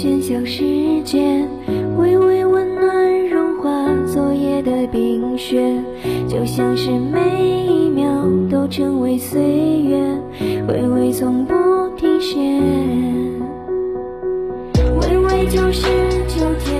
喧嚣世界，微微温暖融化昨夜的冰雪，就像是每一秒都成为岁月，微微从不停歇。微微就是秋天。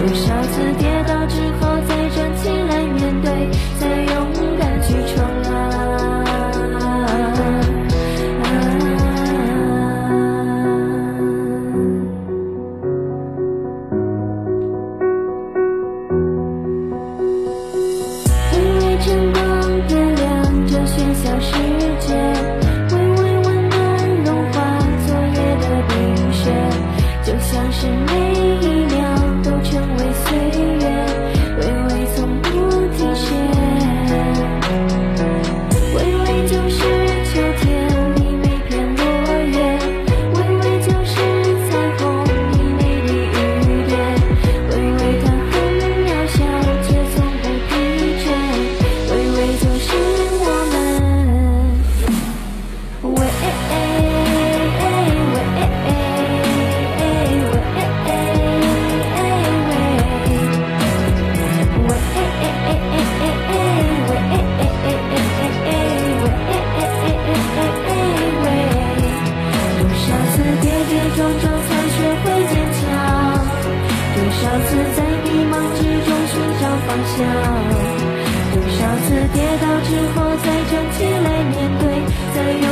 多少次跌倒终究才学会坚强，多少次在迷茫之中寻找方向，多少次跌倒之后再站起来面对，再勇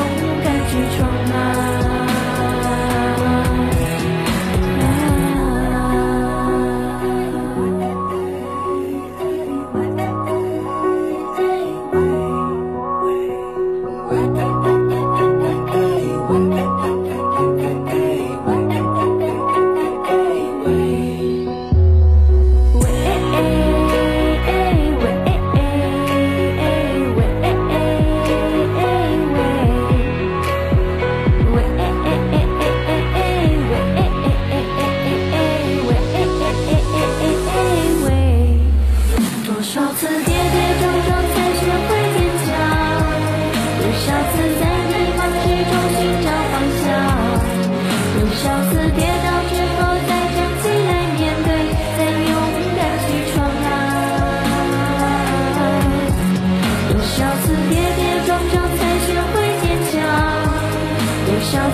敢去闯啊。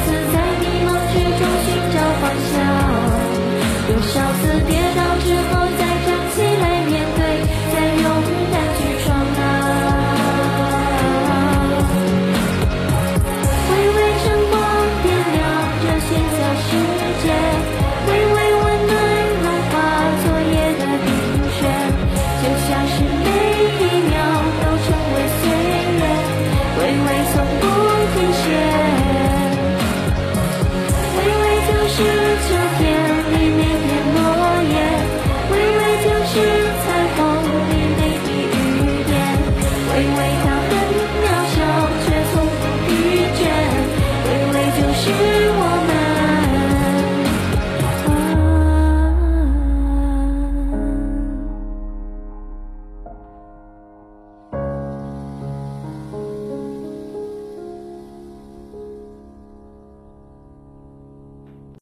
次在迷茫之中寻找方向？多少次跌倒之后？